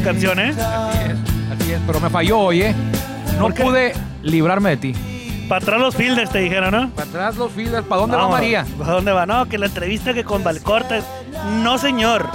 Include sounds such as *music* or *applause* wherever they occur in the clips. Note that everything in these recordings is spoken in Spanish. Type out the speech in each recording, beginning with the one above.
esta canción, ¿eh? Así es, así es, pero me falló hoy, ¿eh? No ¿Por qué? pude librarme de ti. Para atrás los fielders te dijeron, ¿no? Para atrás los fielders, ¿para dónde va María? ¿Para dónde va? No, que la entrevista que con Valcorta. No, señor.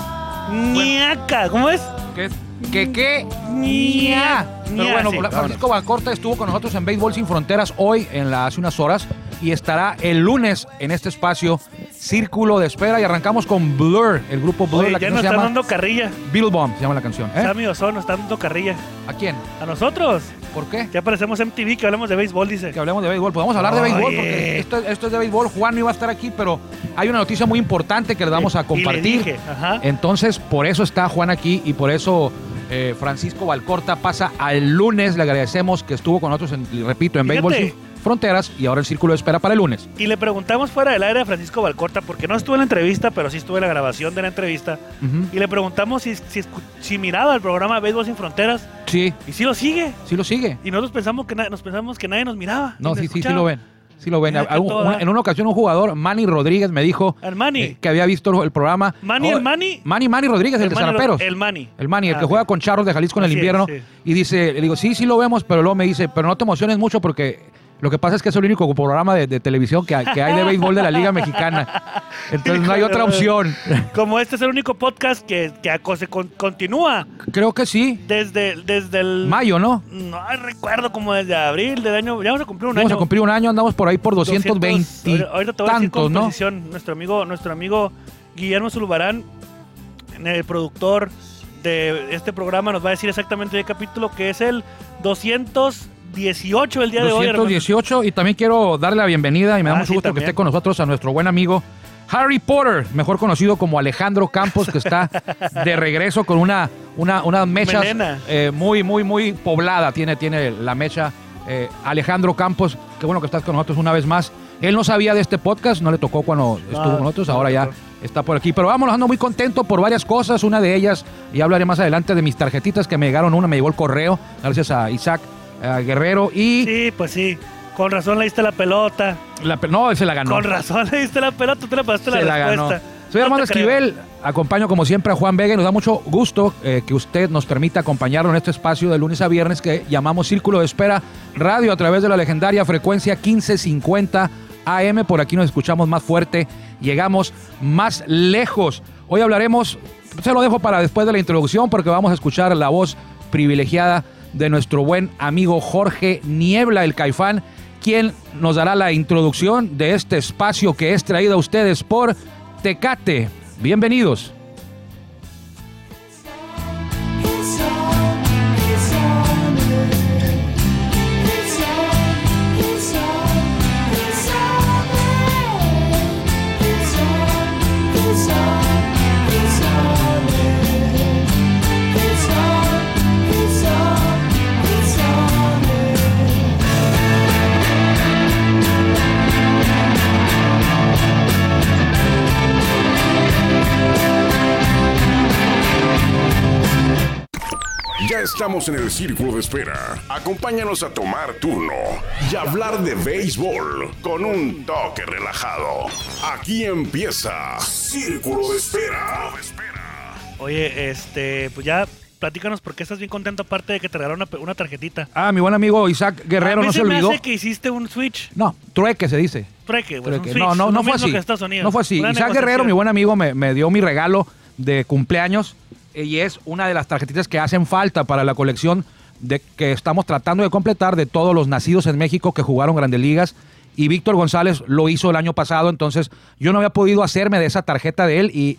Niaca. ¿Cómo es? ¿Qué? ¿Qué qué? Ña. Pero bueno, sí, Francisco Valcorta estuvo con nosotros en Béisbol Sin Fronteras hoy, en la, hace unas horas, y estará el lunes en este espacio, Círculo de Espera, y arrancamos con Blur, el grupo Blur, Oye, la ya nos están dando carrilla. Bill Bomb, se llama la canción. ¿eh? Sammy Ozono nos están dando carrilla. ¿A quién? A nosotros. ¿Por qué? Ya parecemos MTV que hablamos de béisbol, dice. Que hablemos de béisbol. Podemos hablar de béisbol porque esto, esto es de béisbol. Juan no iba a estar aquí, pero hay una noticia muy importante que le vamos a Y le compartir. dije, ajá. Entonces, por eso está Juan aquí y por eso eh, Francisco Valcorta pasa al lunes. Le agradecemos que estuvo con nosotros, en, repito, en Fíjate. Béisbol Fronteras y ahora el Círculo de Espera para el lunes. Y le preguntamos fuera del aire a Francisco Valcorta, porque no estuve en la entrevista, pero sí estuve en la grabación de la entrevista. Y le preguntamos si, si, miraba el programa Béisbol Sin Fronteras. Sí, Y sí lo sigue. sí lo sigue. Y nosotros pensamos que, nos pensamos que nadie nos miraba. No, sí, sí, sí lo ven. Sí lo ven. Algún- en una ocasión un jugador, Manny Rodríguez, me dijo eh, que había visto el programa. Manny, Oh, el Manny. Manny, Manny Rodríguez, el, de Manny, Zaraperos. El Manny. El Manny, el Ah, que ok. juega con Charros de Jalisco en el invierno. sí. Y dice, le digo, sí, sí lo vemos, pero luego me dice, pero no te emociones mucho porque lo que pasa es que es el único programa de, de televisión que hay, que hay de béisbol de la Liga Mexicana. Entonces no hay otra opción. Como este es el único podcast que, que se con- continúa Creo que sí. desde, desde el... Mayo, ¿no? No recuerdo, como desde abril del año... Ya vamos a cumplir un Vamos año. a cumplir un año, andamos por ahí por 220 ahorita- ahorita te voy a decir tantos, ¿no? Nuestro amigo, nuestro amigo Guillermo Zulbarán, el productor de este programa, nos va a decir exactamente el capítulo que es el 218 el día de hoy. hermano. 218 y también quiero darle la bienvenida y me da Ah, mucho sí, gusto también. que esté con nosotros a nuestro buen amigo Harry Potter, mejor conocido como Alejandro Campos, que está de regreso con una, una, una mecha Melena. muy, muy, muy poblada. Tiene, tiene la mecha eh, Alejandro Campos. Qué bueno que estás con nosotros una vez más. Él no sabía de este podcast, no le tocó cuando estuvo con nosotros, no ahora ya está por aquí. Pero vamos, ando muy contento por varias cosas. Una de ellas, y hablaré más adelante de mis tarjetitas que me llegaron. Una me llegó el correo, gracias a Isaac Guerrero. Y Sí, pues sí. Con razón le diste la pelota. la pe- no, se la ganó. Con razón le diste la pelota, tú le pasaste se la la ganó. respuesta. Soy No Armando creo. Esquivel, acompaño como siempre a Juan Vega y nos da mucho gusto eh, que usted nos permita acompañarlo en este espacio de lunes a viernes que llamamos Círculo de Espera Radio a través de la legendaria frecuencia 1550 AM. Por aquí nos escuchamos más fuerte, llegamos más lejos. Hoy hablaremos, se lo dejo para después de la introducción porque vamos a escuchar la voz privilegiada de nuestro buen amigo Jorge Niebla, el Caifán, quien nos dará la introducción de este espacio que es traído a ustedes por Tecate. Bienvenidos. Estamos en el círculo de espera. Acompáñanos a tomar turno y hablar de béisbol con un toque relajado. Aquí empieza Círculo de Espera. Oye, este, pues ya platícanos por qué estás bien contento aparte de que te regalaron una, una tarjetita. Ah, mi buen amigo Isaac Guerrero no se me olvidó. hace que hiciste un switch. No, trueque se dice. Trueque, pues, un Trueque. switch. No, no, no fue así. que Estados Unidos. No fue así. Una Isaac. Guerrero, mi buen amigo, me, me dio mi regalo de cumpleaños y es una de las tarjetitas que hacen falta para la colección de que estamos tratando de completar de todos los nacidos en México que jugaron grandes ligas. Y Víctor González lo hizo el año pasado, entonces yo no había podido hacerme de esa tarjeta de él y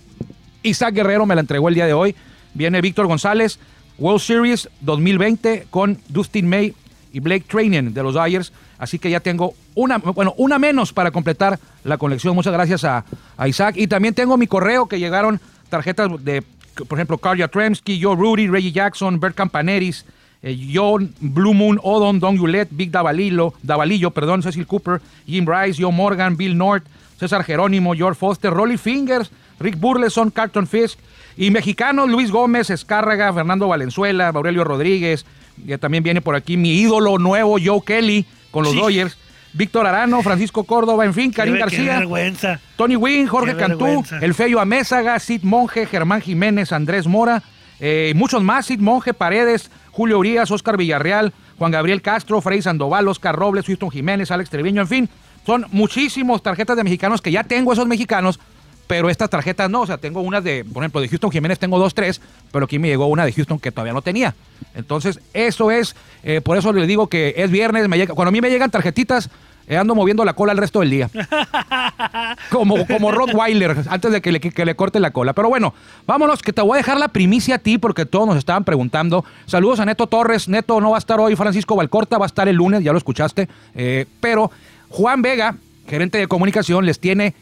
Isaac Guerrero me la entregó el día de hoy. Viene Víctor González, World Series 2020 con Dustin May y Blake Training de los Dodgers. Así que ya tengo una, bueno, una menos para completar la colección. Muchas gracias a Isaac. Y también tengo mi correo que llegaron tarjetas de, por ejemplo, Carl Yastrzemski, Joe Rudy, Reggie Jackson, Bert Campaneris, eh, John Blue Moon, Odon, Don Hewlett, Big Davalillo, Davalillo, perdón, Cecil Cooper, Jim Rice, Joe Morgan, Bill North, César Jerónimo, George Foster, Rolly Fingers, Rick Burleson, Carlton Fisk y mexicanos Luis Gómez, Escárraga, Fernando Valenzuela, Aurelio Rodríguez, que también viene por aquí mi ídolo nuevo, Joe Kelly, con los Sí. Dodgers. Víctor Arano, Francisco Córdoba, en fin, Karim Qué García, vergüenza. Tony Wynn, Jorge Qué Cantú, vergüenza. El Feyo Amézaga, Sid Monge, Germán Jiménez, Andrés Mora, eh, y muchos más, Sid Monge, Paredes, Julio Urias, Oscar Villarreal, Juan Gabriel Castro, Frei Sandoval, Oscar Robles, Houston Jiménez, Alex Treviño, en fin, son muchísimos tarjetas de mexicanos que ya tengo esos mexicanos, pero estas tarjetas no, o sea, tengo unas de, por ejemplo, de Houston Jiménez tengo dos, tres, pero aquí me llegó una de Houston que todavía no tenía. Entonces, eso es, eh, por eso le digo que es viernes, me llega, cuando a mí me llegan tarjetitas, ando moviendo la cola el resto del día. *laughs* Como, como Rottweiler, antes de que le, que le corte la cola. Pero bueno, vámonos, que te voy a dejar la primicia a ti porque todos nos estaban preguntando. Saludos a Neto Torres. Neto no va a estar hoy, Francisco Valcorta va a estar el lunes, ya lo escuchaste. Eh, pero Juan Vega, gerente de comunicación, les tiene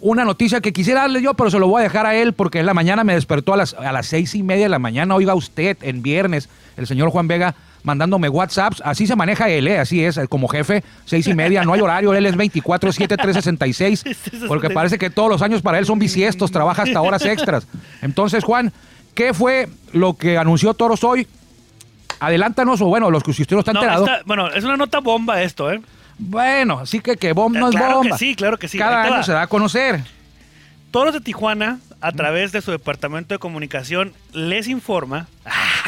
una noticia que quisiera darle yo, pero se lo voy a dejar a él porque en la mañana me despertó a las, a las seis y media de la mañana. Oiga usted, en viernes, el señor Juan Vega mandándome WhatsApps. Así se maneja él, ¿eh? así es, como jefe, seis y media, no hay horario, él es 24, 7, 366, porque parece que todos los años para él son bisiestos, trabaja hasta horas extras. Entonces, Juan, ¿qué fue lo que anunció Toros hoy? Adelántanos, o bueno, los que si usted no está No, enterado. esta- bueno, es una nota bomba esto, ¿eh? Bueno, así que que bomba no es Claro que bomba. sí, claro que sí. Cada año va. se da a conocer. Toros de Tijuana, a través de su departamento de comunicación, les informa.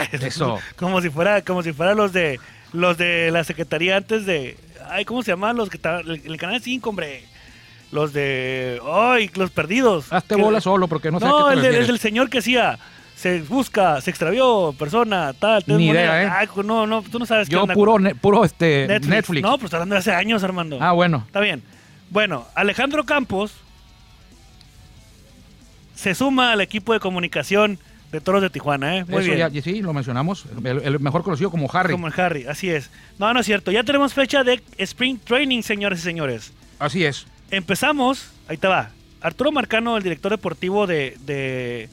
*laughs* Eso. Como si fuera, como si fuera los de los de la secretaría antes de. Ay, ¿cómo se llaman? Los que estaban. El, el canal 5, hombre. Los de. ¡Ay! Los perdidos. Hazte Que- bola solo porque no sé a No, qué te el, del- el del señor que hacía. Se busca, se extravió, persona, tal. Ni idea, ¿eh? Ay, no, no, tú no sabes qué Yo onda puro, con ne- puro este, Netflix. No, pues está hablando de hace años, Armando. Ah, bueno. Está bien. Bueno, Alejandro Campos se suma al equipo de comunicación de Toros de Tijuana, ¿eh? Muy Eso bien. ya, sí, lo mencionamos. El, el mejor conocido como Harry. Como el Harry, así es. No, no es cierto. Ya tenemos fecha de Spring Training, señores y señores. Así es. Empezamos, ahí te va. Arturo Marcano, el director deportivo de, de,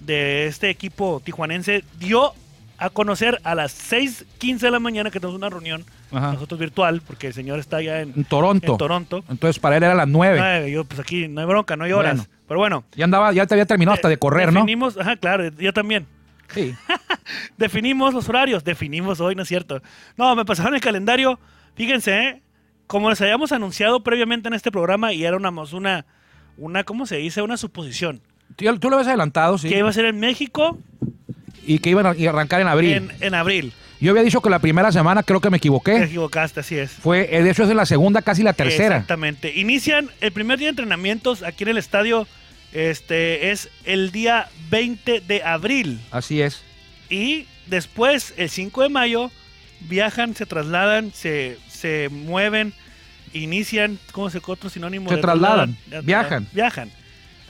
de este equipo tijuanense, dio a conocer a las 6.15 de la mañana que tenemos una reunión, Ajá. nosotros virtual, porque el señor está allá en, En Toronto. en Toronto. Entonces para él era las nueve. Nueve, yo, pues aquí no hay bronca, no hay horas. Bueno. Pero bueno. Ya andaba, ya te había terminado hasta de correr, ¿no? Definimos, ajá, claro, yo también. Sí. *laughs* Definimos los horarios, definimos hoy, no es cierto. No, me pasaron el calendario. Fíjense, ¿eh? como les habíamos anunciado previamente en este programa y era una, una, una ¿cómo se dice? Una suposición. Tú, tú lo habías adelantado, sí. Que iba a ser en México Y que iban a arrancar en abril. en, en abril. Yo había dicho que la primera semana, creo que me Te equivoqué. equivocaste, así es. Fue, eh, de hecho, es en la segunda, casi la tercera. Exactamente. Inician el primer día de entrenamientos aquí en el estadio. Este es el día 20 de abril. Así es. Y después, el 5 de mayo, viajan, se trasladan, se, se mueven, inician, ¿cómo se otro sinónimo? Se de trasladan, viajan. Viajan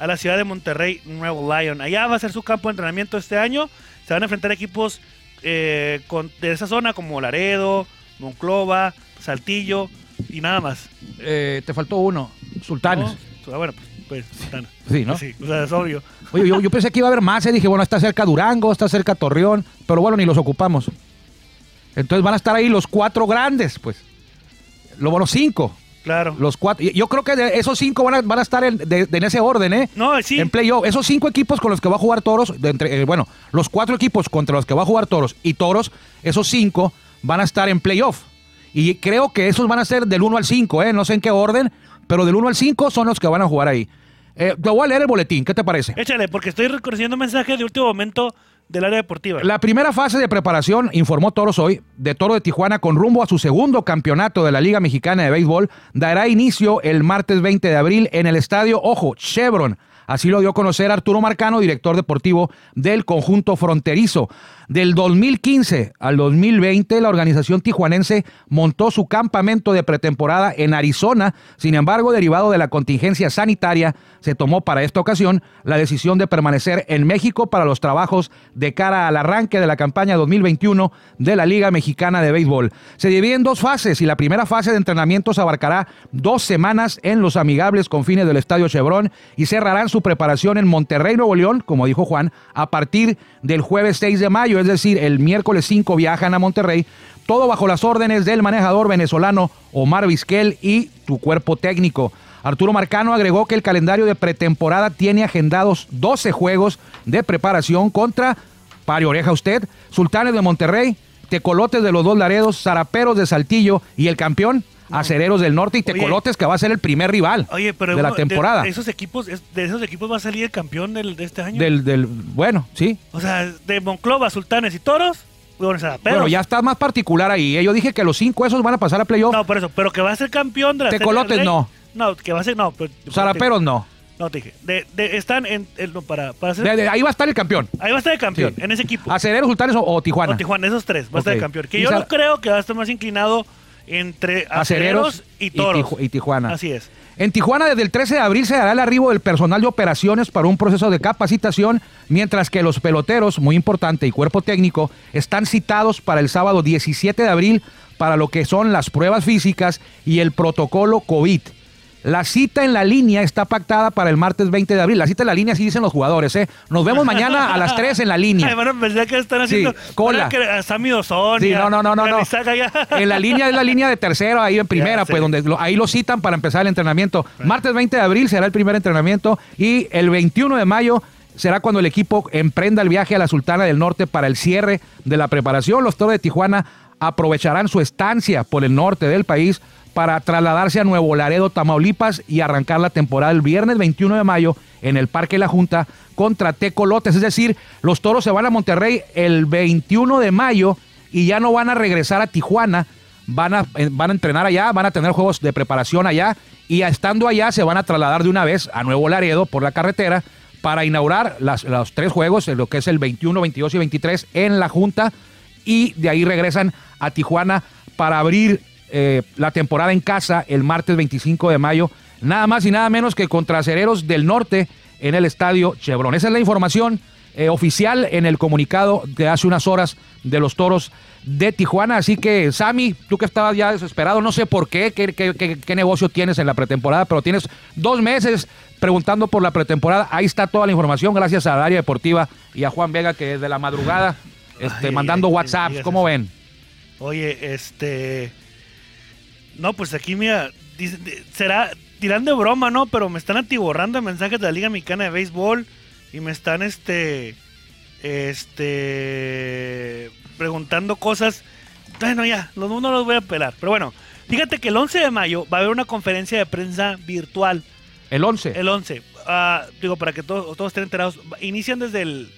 a la ciudad de Monterrey, Nuevo Lion. Allá va a ser su campo de entrenamiento este año. Se van a enfrentar equipos eh, con- de esa zona como Laredo, Monclova, Saltillo y nada más. Eh, te faltó uno. Sultanes. ¿No? Ah, bueno, pues, pues Sultana. Sí, ¿no? Sí, o sea, es obvio. Oye, yo, yo pensé que iba a haber más. eh. Dije, bueno, está cerca Durango, está cerca Torreón. Pero bueno, ni los ocupamos. Entonces van a estar ahí los cuatro grandes, pues. Lo bueno, cinco. Claro. Los cuatro. Yo creo que de esos cinco van a, van a estar en, de- de- en ese orden, ¿eh? No, sí. En playoff. Esos cinco equipos con los que va a jugar Toros, de entre, eh, bueno, los cuatro equipos contra los que va a jugar Toros y Toros, esos cinco van a estar en playoff. Y creo que esos van a ser del 1 al 5, ¿eh? No sé en qué orden, pero del 1 al 5 son los que van a jugar ahí. Eh, te voy a leer el boletín, ¿qué te parece? Échale, porque estoy reconociendo mensajes de último momento del área deportiva. La primera fase de preparación, informó Toros hoy, de Toro de Tijuana con rumbo a su segundo campeonato de la Liga Mexicana de Béisbol, dará inicio el martes 20 de abril en el estadio, ojo, Chevron. Así lo dio a conocer Arturo Marcano, director deportivo del conjunto fronterizo. Del 2015 al 2020, la organización tijuanense montó su campamento de pretemporada en Arizona. Sin embargo, derivado de la contingencia sanitaria, se tomó para esta ocasión la decisión de permanecer en México para los trabajos de cara al arranque de la campaña 2021 de la Liga Mexicana de Béisbol. Se divide en dos fases y la primera fase de entrenamientos abarcará dos semanas en los amigables confines del Estadio Chevron y cerrarán su preparación en Monterrey, Nuevo León, como dijo Juan, a partir del jueves 6 de mayo, es decir, el miércoles 5 viajan a Monterrey, todo bajo las órdenes del manejador venezolano Omar Vizquel y tu cuerpo técnico. Arturo Marcano agregó que el calendario de pretemporada tiene agendados 12 juegos de preparación contra, pare oreja usted, Sultanes de Monterrey, Tecolotes de los Dos Laredos, Zaraperos de Saltillo y el campeón, Acereros del Norte y Oye. Tecolotes, que va a ser el primer rival Oye, pero de la temporada. esos equipos, de esos equipos va a salir el campeón del, de este año. Del, del, bueno, sí. O sea, de Monclova, Sultanes y Toros. Bueno, ya está más particular ahí. ¿eh? Yo dije que los cinco esos van a pasar a playoff. No, por eso, pero que va a ser campeón de la Tecolotes, no. No, que va a ser. No, pero. Zaraperos no. No, te dije. De, de- están en. el- no, para, para hacer. De- de- ahí va a estar el campeón. ahí va a estar el campeón, Sí. en ese equipo. Acereros, Sultanes o, o Tijuana. O Tijuana, esos tres. Va a estar el campeón. Que yo no creo que va a estar más inclinado entre Acereros y Toros. Y Tijuana. Así es. En Tijuana, desde el 13 de abril se dará el arribo del personal de operaciones para un proceso de capacitación, mientras que los peloteros, muy importante, y cuerpo técnico, están citados para el sábado 17 de abril para lo que son las pruebas físicas y el protocolo COVID. La cita en la línea está pactada para el martes 20 de abril. La cita en la línea, así dicen los jugadores, ¿eh? Nos vemos mañana a las 3 en la Ay, línea. *laughs* bueno, pensé que están haciendo. cola. Que a Sammy Dozón. Sí, y a- no, no, no, no, no. En la línea es la línea de tercero, ahí en primera, Ya pues donde lo- ahí lo citan para empezar el entrenamiento. Martes 20 de abril será el primer entrenamiento y el 21 de mayo será cuando el equipo emprenda el viaje a la Sultana del Norte para el cierre de la preparación. Los Toros de Tijuana aprovecharán su estancia por el norte del país para trasladarse a Nuevo Laredo, Tamaulipas y arrancar la temporada el viernes 21 de mayo en el Parque La Junta contra Tecolotes. Es decir, los Toros se van a Monterrey el 21 de mayo y ya no van a regresar a Tijuana, van a, eh, van a entrenar allá, van a tener juegos de preparación allá y estando allá se van a trasladar de una vez a Nuevo Laredo por la carretera para inaugurar los tres juegos, en lo que es el 21, 22 y 23 en la Junta y de ahí regresan a Tijuana para abrir eh, la temporada en casa el martes 25 de mayo, nada más y nada menos que contra Acereros del Norte en el estadio Chevron. Esa es la información eh, oficial en el comunicado de hace unas horas de los toros de Tijuana. Así que, Sammy, tú que estabas ya desesperado, no sé por qué, qué, qué- qué- qué negocio tienes en la pretemporada, pero tienes dos meses preguntando por la pretemporada. Ahí está toda la información, gracias a Área Deportiva y a Juan Vega, que desde la madrugada este, Ay, mandando WhatsApp. ¿Cómo ven? Oye, este. No, pues aquí, mira, dice- será. Dirán de broma, ¿no? Pero me están atiborrando mensajes de la Liga Mexicana de Béisbol y me están, este. Este. Preguntando cosas. Bueno, ya, los no los voy a pelar. Pero bueno, fíjate que el 11 de mayo va a haber una conferencia de prensa virtual. El 11. El 11. ah, digo, para que todos, todos estén enterados. Inician desde el.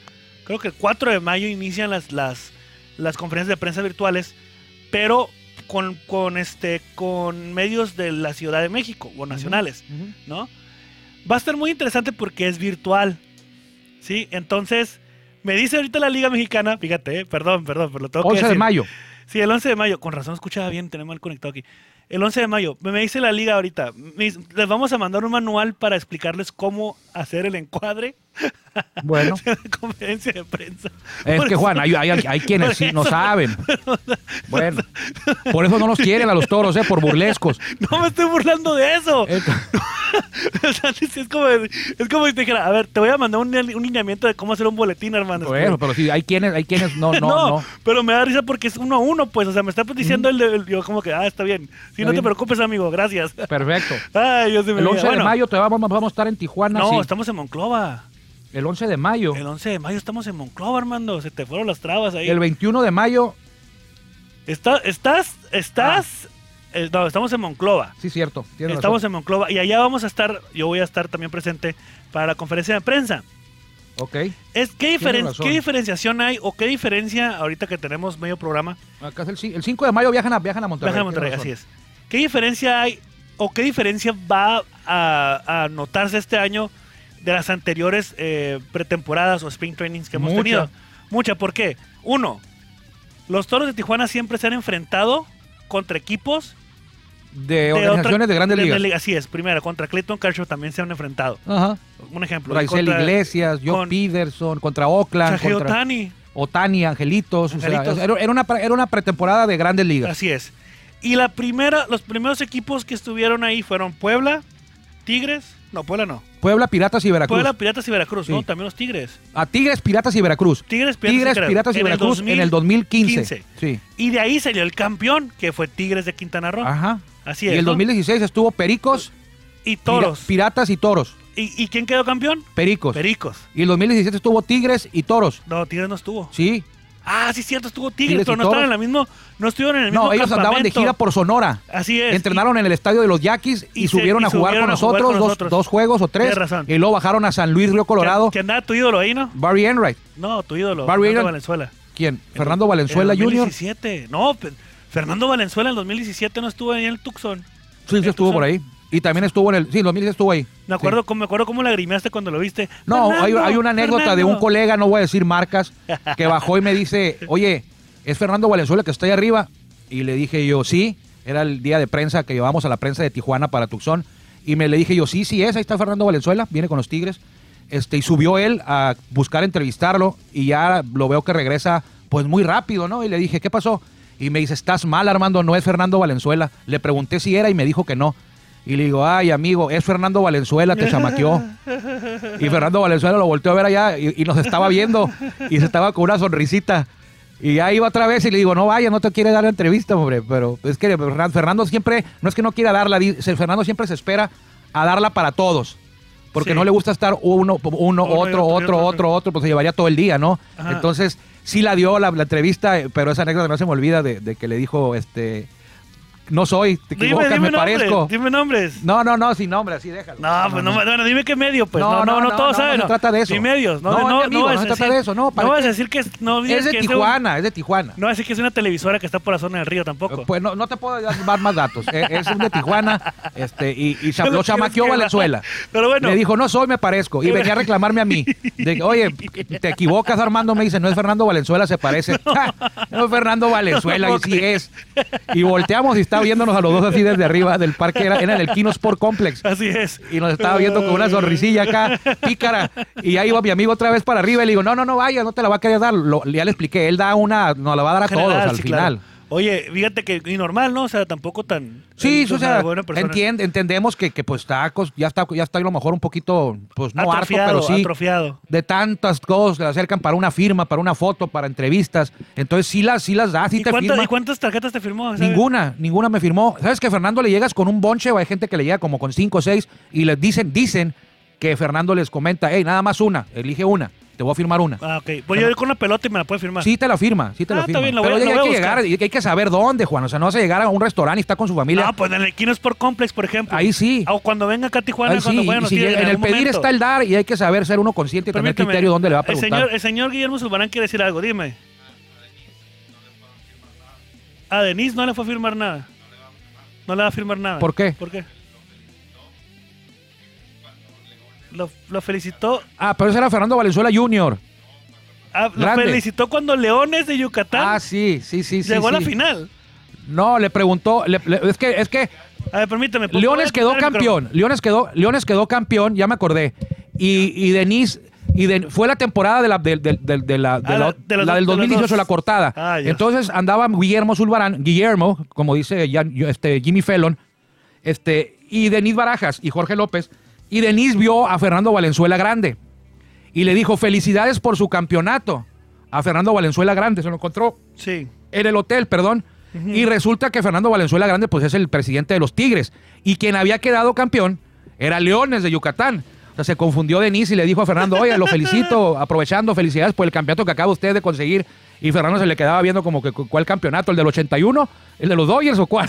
Creo que el 4 de mayo inician las, las, las conferencias de prensa virtuales. Pero con, con, este, con medios de la Ciudad de México o nacionales. ¿no? Va a estar muy interesante porque es virtual. ¿Sí? Entonces, me dice ahorita la Liga Mexicana. Fíjate, eh, perdón, perdón, pero lo tengo que 11 de decir. mayo. Sí, el 11 de mayo. Con razón escuchaba bien, tenemos mal conectado aquí. El 11 de mayo. Me dice la liga ahorita. les vamos a mandar un manual para explicarles cómo hacer el encuadre *laughs* Bueno, conferencia de prensa. es Por que eso- Juan, hay, hay, hay *laughs* quienes sí no saben. *laughs* Bueno, por eso no nos quieren a los toros, ¿eh? Por burlescos. No me estoy burlando de eso. Eh, *laughs* O sea, es, como, es como si te dijera, a ver, te voy a mandar un, un lineamiento de cómo hacer un boletín, hermano. Bueno, pero sí, hay quienes, hay quienes no, *laughs* no, no. pero me da risa porque es uno a uno, pues. O sea, me está diciendo el, el- Yo, como que, ah, está bien. Sí, Está no te preocupes, amigo, gracias. *laughs* Perfecto. Ay, me El olvida. 11 de mayo te vamos, vamos a estar en Tijuana. No, sí. estamos en Monclova. El 11 de mayo. El 11 de mayo estamos en Monclova, Armando. Se te fueron las trabas ahí. El 21 de mayo, Está- estás, estás, eh, no, estamos en Monclova. sí, cierto. Estamos razón. en Monclova y allá vamos a estar, yo voy a estar también presente para la conferencia de prensa. Ok. Es, ¿qué, diferen-. ¿Qué diferenciación hay o qué diferencia ahorita que tenemos medio programa? Acá es el, el 5 de mayo viajan a, viajan a Monterrey. Viaja a Monterrey, así es. ¿Qué diferencia hay o qué diferencia va a, a notarse este año de las anteriores eh, pretemporadas o spring trainings que hemos Mucha. tenido? Mucha, ¿por qué? Uno, los toros de Tijuana siempre se han enfrentado contra equipos De, de organizaciones otra- de grandes ligas. liga- Así es, primero, contra Clayton Kershaw también se han enfrentado. Ajá. Un ejemplo. Raizel Iglesias, Joe con- Peterson, contra Oakland, contra Ohtani. Otani, Angelitos. o sea, Angelitos. era, una, era una pretemporada de grandes ligas. Así es. Y la primera, los primeros equipos que estuvieron ahí fueron Puebla, Tigres, no, Puebla no. Puebla, Piratas y Veracruz. Puebla, Piratas y Veracruz, Sí. ¿no? También los Tigres. A Tigres, Piratas y Veracruz. Tigres, Piratas, Tigres, y. Piratas y En el Veracruz en el 2015. Sí. Y de ahí salió el campeón, que fue Tigres de Quintana Roo. Ajá. Así Y es. el ¿no? 2016 estuvo Pericos, Y Pira- Toros. Piratas y Toros. ¿Y, y quién quedó campeón? Pericos. Pericos. Y el 2017 estuvo Tigres y Toros. No, Tigres no estuvo. Sí. Ah, sí, cierto, estuvo Tigres, Tigres y pero no estaban en la mismo, no estuvieron en el mismo No, ellos andaban de gira por Sonora. Así es. Entrenaron en el estadio de los Yaquis y, y subieron y a jugar subieron con a jugar nosotros, dos, nosotros. dos juegos o tres. Razón. Y luego bajaron a San Luis, Río Colorado. Que, andaba tu ídolo ahí, ¿no? Barry Enright. No, tu ídolo. Barry Fernando. Valenzuela. ¿Quién? En Fernando el- Valenzuela en el Jr. 2017. No, Fernando Valenzuela en 2017 no estuvo ahí en el Tucson. Sí, sí ¿En estuvo Tucson? por ahí. Y también estuvo en el... Sí, en 2010 estuvo ahí. Me acuerdo, Sí. cómo- me acuerdo cómo lagrimeaste cuando lo viste. No, hay, una anécdota de un colega, no voy a decir marcas, que bajó y me dice, oye, ¿es Fernando Valenzuela que está ahí arriba? Y le dije yo, sí, era el día de prensa que llevamos a la prensa de Tijuana para Tucson. Y me le dije yo, sí, sí es, ahí está Fernando Valenzuela, viene con los Tigres. Este, y subió él a buscar entrevistarlo y ya lo veo que regresa pues muy rápido, ¿no? Y le dije, ¿qué pasó? Y me dice, estás mal, Armando, no es Fernando Valenzuela. Le pregunté si era y me dijo que no. Y le digo, ay, amigo, es Fernando Valenzuela, te chamaqueó. Y Fernando Valenzuela lo volteó a ver allá y, y nos estaba viendo y se estaba con una sonrisita. Y ya iba otra vez y le digo, no vaya, no te quiere dar la entrevista, hombre. Pero es que Fernan- Fernando siempre, no es que no quiera darla, Fernando siempre se espera a darla para todos. Porque Sí. no le gusta estar uno, uno, otro, otro, otro, otro, otro, otro, pues se llevaría todo el día, ¿no? Ajá. Entonces, sí la dio la, la entrevista, eh, pero esa anécdota no se me olvida de, de que le dijo, este, no soy, te Dime, equivocas, dime me nombres, parezco. Dime nombres. No, no, no, sin nombre, así déjalo. No, pues no, bueno, dime qué medio, pues. No, no, no, todos saben. No se trata de eso. Ni medios, no, No, no, mi no, amigo, no se trata de eso, no, ¿para No vas a decir que es, no Es de que es un- Tijuana, es de Tijuana. no vas a decir que es una televisora que está por la zona del río tampoco. Pues no, no te puedo dar más datos. Eh, Es un de Tijuana este, y, y *laughs* cha- No lo chamaqueó. Valenzuela. Pero bueno. Le dijo, no soy, me parezco. Y venía a reclamarme a mí. De oye, te equivocas, Armando. Me dice, no es Fernando Valenzuela, se parece. *laughs* No, es Fernando Valenzuela, No y sí es. Y volteamos y estaba viéndonos a los dos así desde arriba del parque. Era, era en el Kino Sport Complex. Así es. Y nos estaba viendo con una sonrisilla acá, pícara. Y ahí iba mi amigo otra vez para arriba y le digo, no, no, no vaya, no te la va a querer dar. Lo- ya le expliqué, él da una, nos la va a dar a General, todos al sí, final. claro. Oye, fíjate que y normal, ¿no? O sea, tampoco tan. Sí, o sea, buena persona. entiende, entendemos que, que pues está, ya está, ya está a lo mejor un poquito, pues no harto, pero sí, atrofiado. de tantas cosas que le acercan para una firma, para una foto, para entrevistas. Entonces sí las, sí las da, sí ¿Y, te cuántas- firma. y cuántas tarjetas te firmó? ¿sabes? Ninguna, ninguna me firmó. ¿Sabes que Fernando le llegas con un bonche o hay gente que le llega como con cinco o seis y les dicen, dicen que Fernando les comenta, hey, nada más una, elige una, te voy a firmar una. Ah, ok. Voy a ir con la pelota y me la puede firmar. Sí te la firma, sí te Ah, la está firma. bien, Pero voy lo hay voy que llegar, y hay que saber dónde, Juan. O sea, no vas a llegar a un restaurante y está con su familia. Ah, pues en el Kino Sport Complex, por ejemplo. Ahí sí. O cuando venga acá a Tijuana, sí, cuando vayan y los si Tigres, en el algún pedir momento. está el dar y hay que saber ser uno consciente y tener Permíteme. criterio dónde le va a el preguntar. señor, el señor Guillermo Zulbarán quiere decir algo, dime. A Denise no le fue a firmar nada. No le va a firmar nada. ¿Por qué? ¿Por qué? Lo, lo felicitó. Ah, pero ese era Fernando Valenzuela Jr. ah, lo felicitó cuando Leones de Yucatán Ah, sí, sí, sí, sí. llegó a la sí. final. No, le preguntó, le- le- es que, es que A ver, permíteme. Leones quedó campeón, Leones quedó, Leones quedó campeón, ya me acordé. Y, y Denise, y de- fue la temporada de la, de la, de Ah, la- la- de los la del dos- de los 2018, dos. la cortada. Ah. Entonces andaba Guillermo Zulbarán, Guillermo, como dice este, Jimmy Fallon, este, y Denise Barajas y Jorge López. Y Denise vio a Fernando Valenzuela Grande y le dijo felicidades por su campeonato a Fernando Valenzuela Grande. Se lo encontró. Sí. en el hotel, perdón. Y resulta que Fernando Valenzuela Grande pues es el presidente de los Tigres. Y quien había quedado campeón era Leones de Yucatán. O sea, se confundió Denise y le dijo a Fernando, oye, lo felicito, aprovechando, felicidades por el campeonato que acaba usted de conseguir. Y Fernando se le quedaba viendo como que, ¿cuál campeonato? ¿El del 81? ¿El de los Dodgers o cuál?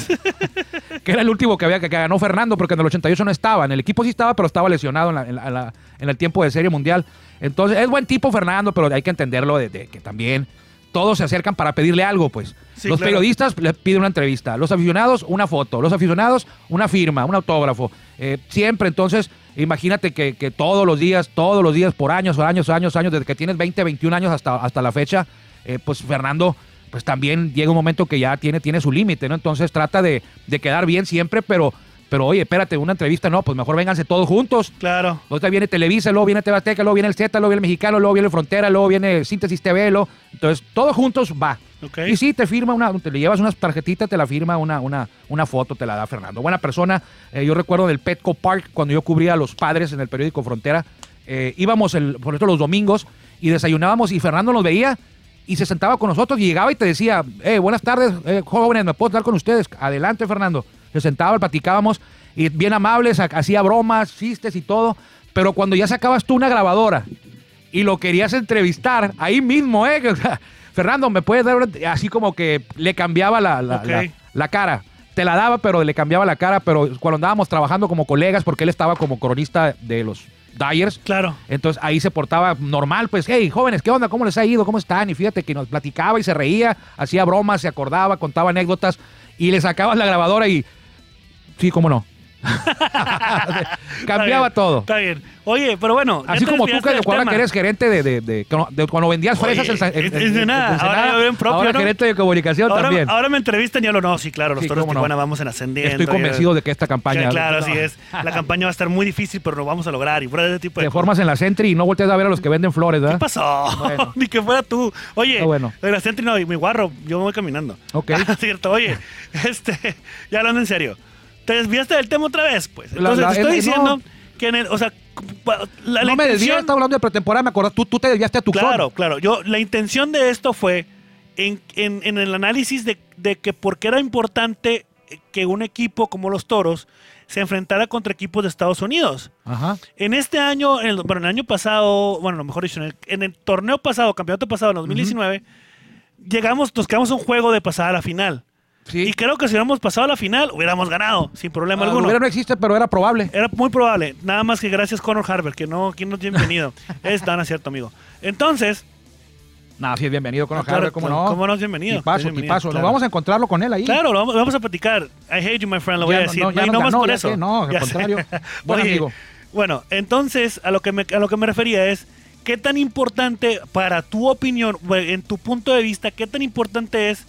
*laughs* que era el último que había que, que ganó Fernando, porque en el 88 no estaba. En el equipo sí estaba, pero estaba lesionado en, la- en la- en la- en el tiempo de Serie Mundial. Entonces, es buen tipo Fernando, pero hay que entenderlo de, de que también todos se acercan para pedirle algo, pues. Sí, los claro. periodistas le piden una entrevista, los aficionados una foto, los aficionados una firma, un autógrafo. Eh, siempre, entonces, imagínate que, que todos los días, todos los días, por años, años, años, años, desde que tienes 20, 21 años hasta, hasta la fecha, eh, pues Fernando, pues también llega un momento que ya tiene, tiene su límite, ¿no? Entonces trata de, de quedar bien siempre, pero, pero oye, espérate, una entrevista, no, pues mejor vénganse todos juntos. Claro. Ahorita viene Televisa, luego viene TV Azteca, luego viene el Z, luego viene el Mexicano, luego viene el Frontera, luego viene Síntesis TV, luego- entonces todos juntos va. Ok. Y sí, te firma una, te le llevas unas tarjetitas, te la firma una, una, una foto, te la da Fernando. Buena persona. Eh, yo recuerdo del Petco Park, cuando yo cubría a los padres en el periódico Frontera, eh, íbamos el, por ejemplo los domingos y desayunábamos y Fernando nos veía y se sentaba con nosotros y llegaba y te decía, eh, buenas tardes, eh, jóvenes, ¿me puedo estar con ustedes? Adelante, Fernando. Se sentaba, platicábamos y bien amables, ha- hacía bromas, chistes y todo, pero cuando ya sacabas tú una grabadora y lo querías entrevistar ahí mismo, ¿eh? *laughs* Fernando, ¿me puedes dar así como que le cambiaba la, la, Ok. la- la cara? Te la daba, pero le cambiaba la cara, pero cuando andábamos trabajando como colegas, porque él estaba como cronista de los Dyers, Claro. entonces ahí se portaba normal, pues, hey, jóvenes, ¿qué onda? ¿Cómo les ha ido? ¿Cómo están? Y fíjate que nos platicaba y se reía, hacía bromas, se acordaba, contaba anécdotas y le sacabas la grabadora y... Sí, cómo no. *laughs* Cambiaba bien, todo. Está bien. Oye, pero bueno. Así como tú que, ahora tema. que eres gerente de, de- de- de cuando vendías Oye, fresas en, Sa- en- en en- en ahora ya bien propio, ahora ¿no? gerente de comunicación Ahora, también. ahora me entrevistan y hablo, no, sí, claro, los Sí, toros de no. Tijuana vamos en ascendiendo. Estoy convencido de que esta campaña... Sí, claro, no, así es. La campaña va a estar muy difícil, pero lo vamos a lograr. Y fuera de ese tipo de Te cosas. formas en la Sentry y no volteas a ver a los que venden flores, ¿Qué ¿verdad? pasó? Bueno. *laughs* Ni que fuera tú. Oye, bueno. en la Sentry no, y mi guarro, yo me voy caminando. Ok. *laughs* Cierto, oye, este, ya hablando en serio. ¿Te desviaste del tema otra vez? Pues. Entonces, la- te estoy el- diciendo no. que en el, o sea, la, no me intención- estaba hablando de pretemporada, me acordás, tú, tú te desviaste a tu Claro, claro. Yo, la intención de esto fue en, en- en el análisis de, de que por qué era importante que un equipo como los Toros se enfrentara contra equipos de Estados Unidos. Ajá. En este año, en el, bueno, en el año pasado, bueno, lo mejor dicho, en el, en el torneo pasado, campeonato pasado, en 2019, llegamos, nos quedamos a un juego de pasar a la final. Sí. Y creo que si hubiéramos pasado a la final, hubiéramos ganado, sin problema Ah, alguno. hubiera no existe, pero era probable. Era muy probable. Nada más que gracias Conor Harber, que no, aquí no es bienvenido. *laughs* es tan acierto, amigo. Entonces, Nada, sí es bienvenido con Ah, claro, ¿cómo no? cómo no es bienvenido? Tipazo, Es bienvenido, tipazo. Nos vamos a encontrarlo con él ahí. claro, lo vamos, lo vamos a platicar. I hate you, my friend, lo voy a no- decir. no, No, ya y nos no más por eso. sé, no, al contrario. *laughs* Buen Oye, amigo. Bueno, entonces, a lo, que me, a lo que me refería es, ¿qué tan importante, para tu opinión, en tu punto de vista, qué tan importante es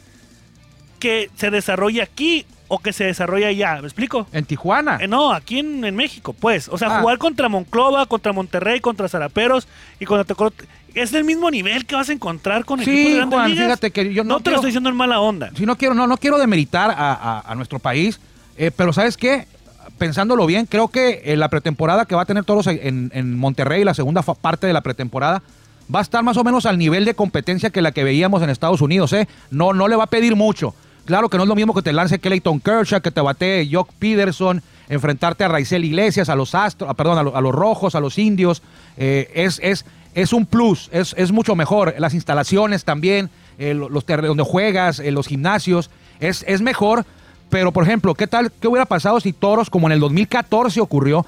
que se desarrolle aquí o que se desarrolle allá? ¿Me explico? En Tijuana. Eh, no, aquí en, en México, pues. O sea, Ah. jugar contra Monclova, contra Monterrey, contra Zaraperos y contra Tecolote. Es el mismo nivel que vas a encontrar con de Sí, grandes Juan, ligas. fíjate que yo no, no, te lo estoy diciendo en mala onda. si no quiero, no, no quiero demeritar a, a- a nuestro país, eh, pero ¿sabes qué? Pensándolo bien, creo que eh, la pretemporada que va a tener todos en, en Monterrey, la segunda parte de la pretemporada, va a estar más o menos al nivel de competencia que la que veíamos en Estados Unidos, ¿eh? No, no le va a pedir mucho. Claro que no es lo mismo que te lance Clayton Kershaw, que te batee Jock Peterson, enfrentarte a Raizel Iglesias, a los Astros, ah, perdón, a, lo- a los Rojos, a los Indios. eh, es, es, es un plus, es, es mucho mejor. Las instalaciones también, eh, lo- los donde juegas, eh, los gimnasios, es, es mejor. Pero, por ejemplo, ¿qué tal? ¿Qué hubiera pasado si Toros, como en el 2014 ocurrió,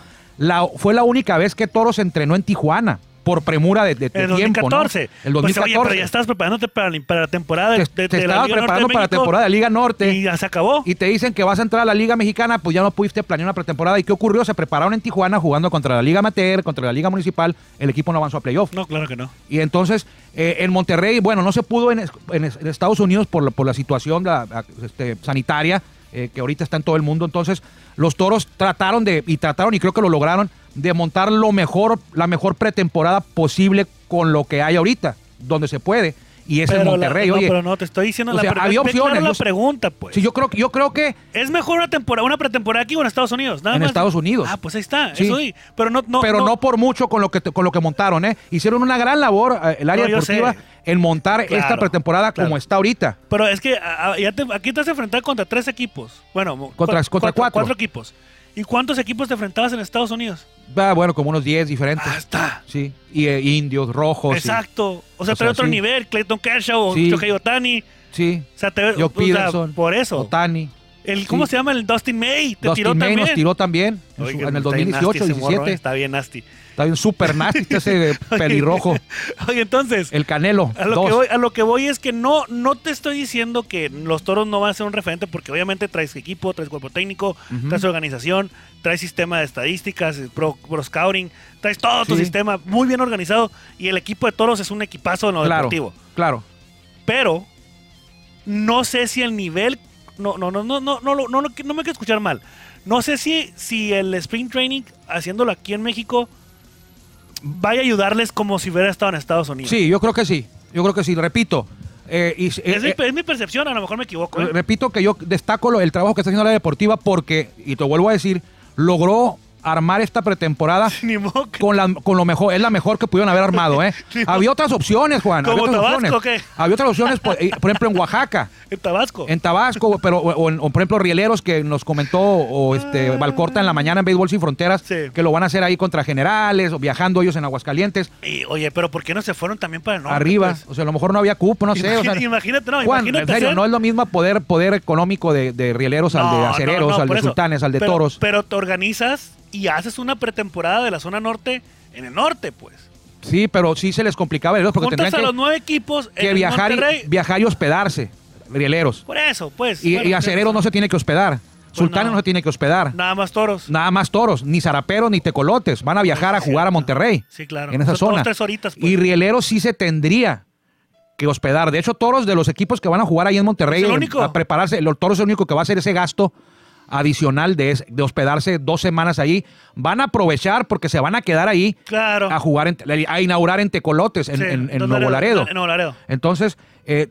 fue la única vez que Toros entrenó en Tijuana? Por premura de, de- de el tiempo, ¿no? 2014. El Pues, 2014. oye, pero ya estabas preparándote para, la- para la temporada de, te, te de la estabas Liga Norte de preparando para la temporada de Liga Norte Y ya se acabó. y te dicen que vas a entrar a la Liga Mexicana, pues ya no pudiste planear una pretemporada. ¿Y qué ocurrió? Se prepararon en Tijuana jugando contra la Liga Amateur, contra la Liga Municipal. El equipo no avanzó a playoff. No, claro que no. Y entonces, eh, en Monterrey, bueno, no se pudo en, es- en es- en Estados Unidos por la, por la situación la- este, sanitaria eh, que ahorita está en todo el mundo. Entonces, los toros trataron de, y trataron, y creo que lo lograron, de montar lo mejor, la mejor pretemporada posible con lo que hay ahorita, donde se puede. Y es en Pero la- Monterrey, no, oye. pero no, te estoy diciendo o la sea, pregunta. había claro opciones, la pregunta, pues. Sí, yo creo, yo creo que ¿Es mejor una temporada, una pretemporada aquí o en Estados Unidos? Nada En más. Estados Unidos. Ah, pues ahí está. Sí. Eso sí. Pero no, no, pero no, por mucho con lo que con lo que montaron, ¿eh? Hicieron una gran labor eh, el área No, deportiva en montar esta pretemporada claro. como está ahorita. Pero es que a- a- ya te- aquí te vas a enfrentar contra tres equipos. Bueno, Contra- contra cuatro. Cuatro equipos. ¿Y cuántos equipos te enfrentabas en Estados Unidos? Ah, bueno, como unos 10 diferentes. Ah, está. Sí. Y eh, indios, rojos. Exacto. O sea, O trae sea, otro sí. nivel. Clayton Kershaw o Sí. Shohei Otani. Sí. O sea, te, Jock o sea, Peterson. por eso. Otani. El, ¿Cómo Sí. se llama? El Dustin May. Te tiró Dustin May también. nos tiró también en, el está bien 2018, nasty ese morro, 17. eh, Está bien nasty. Está bien súper nasty *laughs* ese pelirrojo. *laughs* Oye, entonces, El Canelo. a lo, dos. que voy, a lo que voy es que no, no te estoy diciendo que los toros no van a ser un referente, porque obviamente traes equipo, traes cuerpo técnico, traes organización, traes sistema de estadísticas, pro, pro scouting, traes todo tu sistema muy bien organizado y el equipo de toros es un equipazo en lo Claro, deportivo. claro. Pero no sé si el nivel. No, no, no, no, no, no, no, no, no me quiero escuchar mal. No sé si, si el sprint training, haciéndolo aquí en México, vaya a ayudarles como si hubiera estado en Estados Unidos. Sí, yo creo que sí. Yo creo que sí. Repito. eh, y- Es, eh, mi, es mi percepción, a lo mejor me equivoco. ¿eh? Repito que yo destaco lo- el trabajo que está haciendo la deportiva porque, y te vuelvo a decir, logró armar esta pretemporada *laughs* con, la- con lo mejor, es la mejor que pudieron haber armado, ¿eh? *laughs* Había otras opciones, Juan. había ¿Como otras Tabasco opciones. qué? Había otras opciones, por, eh, por ejemplo, en Oaxaca, *laughs* En Tabasco. en Tabasco, pero o, o en- o, por ejemplo Rieleros que nos comentó o este Valcorta en la mañana en Béisbol sin Fronteras Sí. que lo van a hacer ahí contra generales o viajando ellos en Aguascalientes Y, oye, pero ¿por qué no se fueron también para el norte? arriba, pues? o sea, a lo mejor no había cupo, no sé, o sea, Imagínate, imagínate, no, Juan, imagínate en serio, no es lo mismo poder poder económico de, de Rieleros al de Acereros, no, al de eso. Sultanes, al de Pero- Toros. Pero te organizas y haces una pretemporada de la zona norte en el norte, pues. Sí, pero sí se les complicaba Rieleros porque tendrían a los nueve equipos que en viajar, y, viajar y hospedarse, Rieleros. Por eso, pues. Y, bueno, y Acereros no se tiene que hospedar. Sultanes no. no. se tiene que hospedar. Nada más toros. Nada más toros, ni zaraperos ni tecolotes. Van a viajar a Sí, jugar a. Monterrey. Sí, claro. En esa Son zona. tres horitas, pues. Y Rieleros sí se tendría que hospedar. De hecho, toros de los equipos que van a jugar ahí en Monterrey Es el único. a prepararse, el toro es el único que va a hacer ese gasto adicional de, de hospedarse dos semanas ahí. Van a aprovechar porque se van a quedar ahí Claro. a jugar, en- a inaugurar en Tecolotes, en, Sí, en- en entonces, Nuevo Laredo. En Nuevo Laredo. Entonces, eh,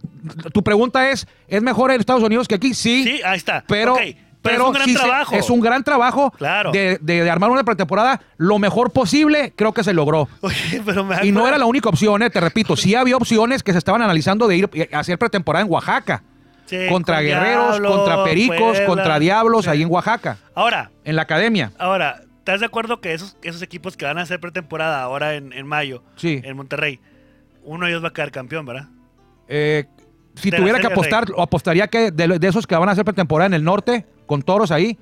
tu pregunta es, ¿es mejor en Estados Unidos que aquí? Sí. Sí, ahí está. Pero, pero es un gran sí se- trabajo. es un gran trabajo Claro. de, de- de armar una pretemporada lo mejor posible, creo que se logró. Oye, pero me Y no era la única opción, eh, te repito, sí había opciones que se estaban analizando de ir a hacer pretemporada en Oaxaca. Sí, contra con Guerreros, contra Pericos, Puebla. contra Diablos, Sí. ahí en Oaxaca, Ahora, en la academia. ahora, ¿estás de acuerdo que esos, esos equipos que van a hacer pretemporada ahora en, en mayo, Sí. en Monterrey, uno de ellos va a quedar campeón, ¿verdad? Eh, si De tuviera que apostar, o apostaría que de, de esos que van a hacer pretemporada en el norte, con toros ahí,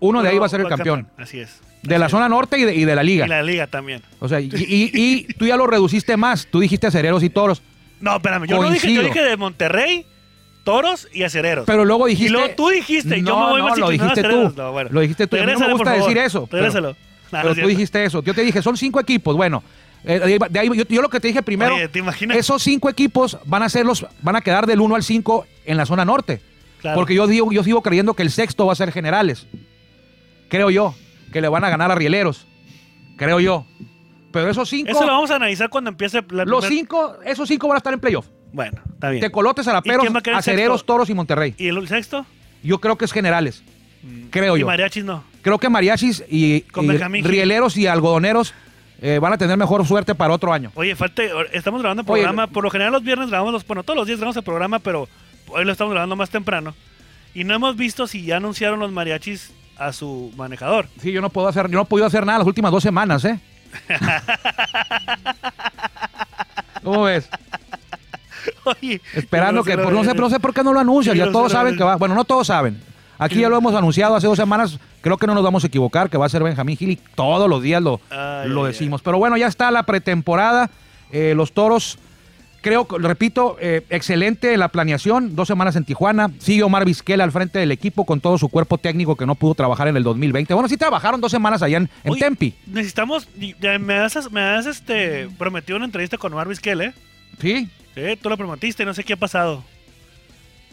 uno de ahí va a ser el campeón. Así es. De la zona norte y de, y de la liga. Y la liga también. O sea, y, y- y *laughs* tú ya lo reduciste más. Tú dijiste acereros y toros. No, espérame, yo no dije, yo dije de Monterrey, Toros y Acereros. Pero luego y dijiste. luego tú dijiste, yo No, me voy no, lo dijiste Acereros. tú. No, bueno. Lo dijiste tú. A mí no me gusta decir eso. pero- Regrésalo. Pero, es tú dijiste eso. Yo te dije, son cinco equipos. Bueno, eh, de ahí- yo, yo lo que te dije primero, Oye, ¿te imaginas? esos cinco equipos van a ser los, van a quedar del 1 al 5 en la zona norte. Claro. Porque yo digo, yo sigo creyendo que el sexto va a ser generales. Creo yo. Que le van a ganar a Rieleros. Creo yo. Pero esos cinco. Eso lo vamos a analizar cuando empiece la los primer- cinco, esos cinco van a estar en playoff. Bueno, está bien. Tecolotes, ¿Y Araperos, Acereros? Toros y Monterrey. ¿Y el sexto? Yo creo que es generales. Creo y yo. mariachis no. Creo que mariachis y, y rieleros y algodoneros eh, van a tener mejor suerte para otro año. Oye, falta, estamos grabando el Oye, programa. por lo general los viernes grabamos los, bueno, todos los días grabamos el programa, pero hoy lo estamos grabando más temprano. Y no hemos visto si ya anunciaron los mariachis a su manejador. Sí, yo no puedo hacer, yo no he podido hacer nada las últimas dos semanas, ¿eh? *laughs* ¿Cómo ves? *laughs* Oye, Esperando que, pues, no sé, no sé por qué no lo anuncian, ya todos saben que va, bueno, no todos saben. Aquí ya lo hemos anunciado hace dos semanas, creo que no nos vamos a equivocar, que va a ser Benjamín Gil y todos los días lo, Ay, lo decimos. Pero bueno, ya está la pretemporada, eh, los toros, creo, repito, eh, excelente la planeación, dos semanas en Tijuana, sigue Omar Vizquela al frente del equipo con todo su cuerpo técnico que no pudo trabajar en el 2020. Bueno, sí trabajaron dos semanas allá en, en Oye, Tempi, Necesitamos, me has, me has este, prometido una entrevista con Omar Vizquel, ¿eh? ¿sí? Sí, tú lo prometiste, no sé qué ha pasado.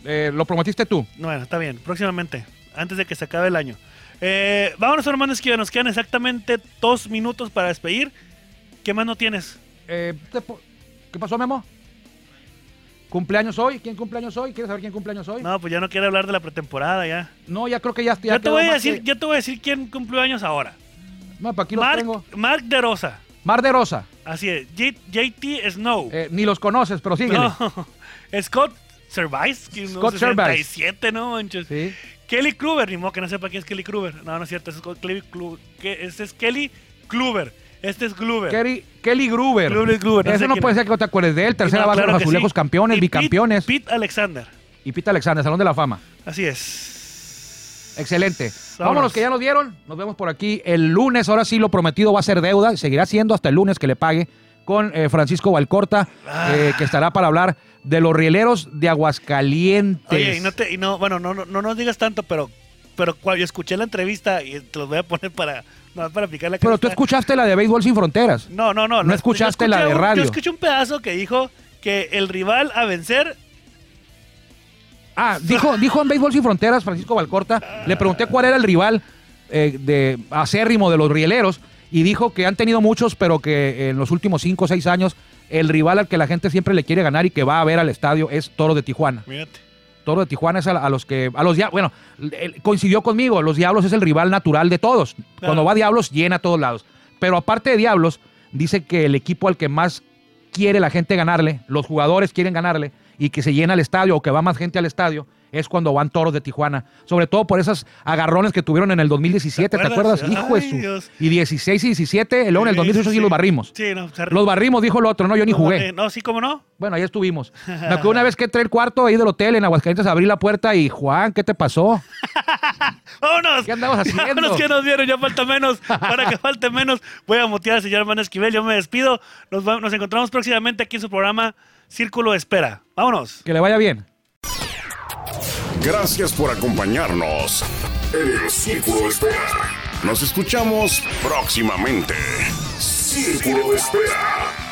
Eh, lo prometiste tú. Bueno, está bien, próximamente, antes de que se acabe el año. Eh, vámonos, hermano Esquiva, nos quedan exactamente dos minutos para despedir. ¿Qué más no tienes? Eh, ¿Qué pasó, Memo? ¿Cumpleaños hoy? ¿Quién cumpleaños hoy? ¿Quieres saber quién cumpleaños hoy? No, pues ya no quiero hablar de la pretemporada ya. No, ya creo que ya, ya Ya te voy a decir, que- ya te voy a decir quién cumplió años ahora. No, para aquí los Mark, tengo. Mark de Rosa. Mar de Rosa. Así es. J- JT Snow. Eh, ni los conoces, pero síguele. no. *laughs* Scott Service. que Scott Service. 67, no manches. Sí. Kelly Kluber. Ni modo que no sepa quién es Kelly Kluber. No, no es cierto. Este es Kelly Kluber. Este es Kelly Kluber. Este es Kluber. Kelly, Kelly Gruber. Kelly Gruber, no no puede es. ser que no te acuerdes de él. Tercera No, base de claro los que azulejos sí. campeones, Y Pete- bicampeones. Pete Alexander. Y Pete Alexander, Salón de la Fama. Así es. Excelente. Vámonos. Vámonos, que ya nos dieron. Nos vemos por aquí el lunes. Ahora sí, lo prometido va a ser deuda. Seguirá siendo hasta el lunes que le pague con eh, Francisco Valcorta, Ah. eh, que estará para hablar de los rieleros de Aguascalientes. Oye, y no, te, y no bueno, no, no, no nos digas tanto, pero, pero cuando yo escuché la entrevista y te los voy a poner para, no, para aplicar la Pero tú escuchaste la de Béisbol Sin Fronteras. No, no, no. no escuchaste la de un- radio. Yo escuché un pedazo que dijo que el rival a vencer. Ah, dijo, dijo en Béisbol Sin Fronteras, Francisco Valcorta, le pregunté cuál era el rival eh, de acérrimo de los rieleros y dijo que han tenido muchos, pero que en los últimos cinco o seis años el rival al que la gente siempre le quiere ganar y que va a ver al estadio es Toro de Tijuana. Mírate. Toro de Tijuana es a, a los que, a los bueno, coincidió conmigo, los Diablos es el rival natural de todos. Cuando va Diablos, llena a todos lados. Pero aparte de Diablos, dice que el equipo al que más quiere la gente ganarle, los jugadores quieren ganarle, y que se llena el estadio o que va más gente al estadio, es cuando van Toros de Tijuana. Sobre todo por esas agarrones que tuvieron en el 2017, ¿te ¿Te acuerdas? Hijo de su- Dios. Y 16 y 17, luego en el Sí, 2018 sí, sí. los barrimos. Sí, no, se- Los barrimos, dijo el otro, no, yo ni no, jugué. eh, No, sí, ¿cómo no? Bueno, ahí estuvimos. *laughs* Me acuerdo una vez que entré al cuarto ahí del hotel en Aguascalientes, abrí la puerta y, Juan, ¿qué te pasó? *laughs* ¡Vámonos! ¿Qué andabas *laughs* haciendo? Vámonos que nos vieron, ya falta menos. Para que falte menos, voy a mutear al señor hermano Esquivel. Yo me despido. Nos, va- nos encontramos próximamente aquí en su programa Círculo de Espera. Vámonos. Que le vaya bien. Gracias por acompañarnos en el Círculo de Espera. Nos escuchamos próximamente. Círculo de Espera.